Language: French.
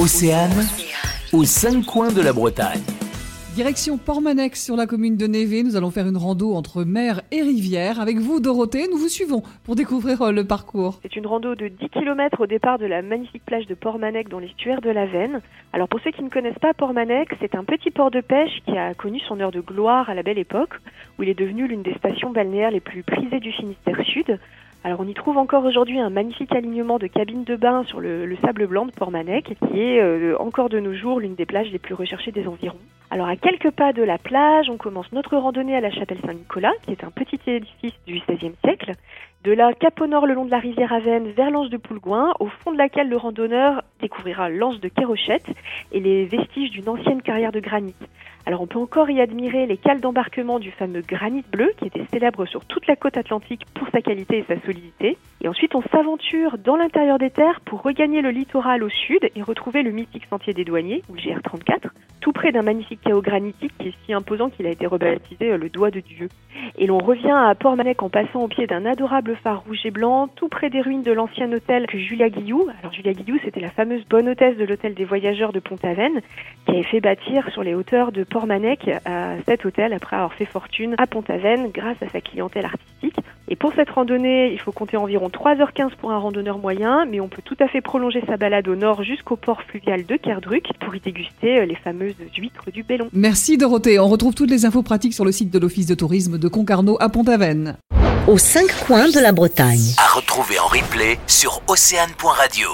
Océane, aux cinq coins de la Bretagne. Direction Portmanex sur la commune de Névé. Nous allons faire une rando entre mer et rivière. Avec vous, Dorothée, nous vous suivons pour découvrir euh, le parcours. C'est une rando de 10 km au départ de la magnifique plage de Portmanec dans l'estuaire de la Veine. Alors pour ceux qui ne connaissent pas Portmanec, c'est un petit port de pêche qui a connu son heure de gloire à la belle époque, où il est devenu l'une des stations balnéaires les plus prisées du Finistère Sud. Alors on y trouve encore aujourd'hui un magnifique alignement de cabines de bain sur le, sable blanc de Portmanec, qui est euh, encore de nos jours l'une des plages les plus recherchées des environs. Alors à quelques pas de la plage, on commence notre randonnée à la chapelle Saint-Nicolas, qui est un petit édifice du XVIe siècle. De là, cap au nord le long de la rivière Avenne vers l'anse de Poulgouin, au fond de laquelle le randonneur découvrira l'anse de Kérochette et les vestiges d'une ancienne carrière de granit. Alors on peut encore y admirer les cales d'embarquement du fameux granit bleu qui était célèbre sur toute la côte atlantique pour sa qualité et sa solidité. Et ensuite on s'aventure dans l'intérieur des terres pour regagner le littoral au sud et retrouver le mythique sentier des douaniers, ou le GR34, tout près d'un magnifique chaos granitique qui est si imposant qu'il a été rebaptisé euh, le doigt de Dieu. Et l'on revient à Port-Manec en passant au pied d'un adorable phare rouge et blanc, tout près des ruines de l'ancien hôtel que Julia Guillou, alors Julia Guillou c'était la fameuse bonne hôtesse de l'hôtel des voyageurs de Pont-Aven, qui avait fait bâtir sur les hauteurs de Port-Manec à cet hôtel après avoir fait fortune à Pont-Aven grâce à sa clientèle artistique. Et pour cette randonnée, il faut compter environ 3h15 pour un randonneur moyen, mais on peut tout à fait prolonger sa balade au nord jusqu'au port fluvial de Kerdruck pour y déguster euh, les fameuses huîtres du Bellon. Merci Dorothée. On retrouve toutes les infos pratiques sur le site de l'Office de tourisme de Concarneau à Pont-Aven. Aux cinq coins de la Bretagne. À retrouver en replay sur océane.radio.